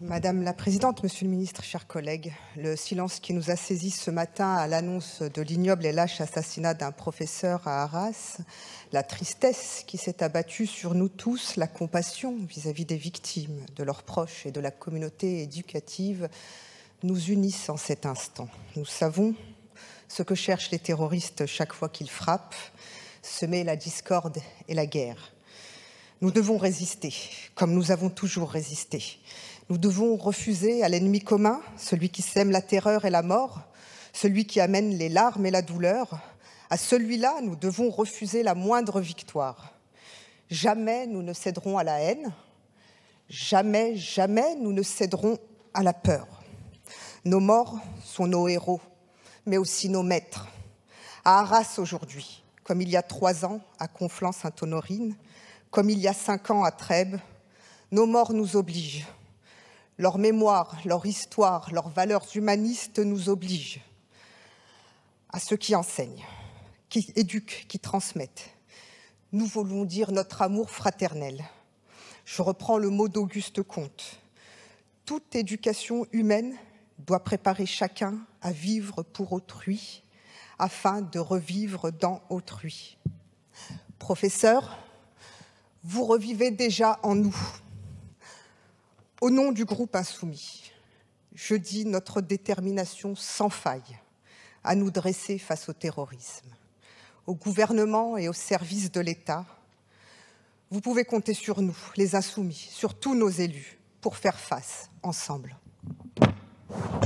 Madame la Présidente, Monsieur le Ministre, chers collègues, le silence qui nous a saisis ce matin à l'annonce de l'ignoble et lâche assassinat d'un professeur à Arras, la tristesse qui s'est abattue sur nous tous, la compassion vis-à-vis -vis des victimes, de leurs proches et de la communauté éducative nous unissent en cet instant. Nous savons ce que cherchent les terroristes chaque fois qu'ils frappent, semer la discorde et la guerre. Nous devons résister, comme nous avons toujours résisté. Nous devons refuser à l'ennemi commun, celui qui sème la terreur et la mort, celui qui amène les larmes et la douleur. À celui-là, nous devons refuser la moindre victoire. Jamais nous ne céderons à la haine, jamais, jamais nous ne céderons à la peur. Nos morts sont nos héros, mais aussi nos maîtres. À Arras aujourd'hui, comme il y a trois ans à Conflans-Sainte-Honorine, comme il y a cinq ans à Trèbes, nos morts nous obligent. Leur mémoire, leur histoire, leurs valeurs humanistes nous obligent à ceux qui enseignent, qui éduquent, qui transmettent. Nous voulons dire notre amour fraternel. Je reprends le mot d'Auguste Comte. Toute éducation humaine doit préparer chacun à vivre pour autrui afin de revivre dans autrui. Professeur, vous revivez déjà en nous au nom du groupe insoumis, je dis notre détermination sans faille à nous dresser face au terrorisme, au gouvernement et au service de l'État. Vous pouvez compter sur nous, les insoumis, sur tous nos élus, pour faire face ensemble.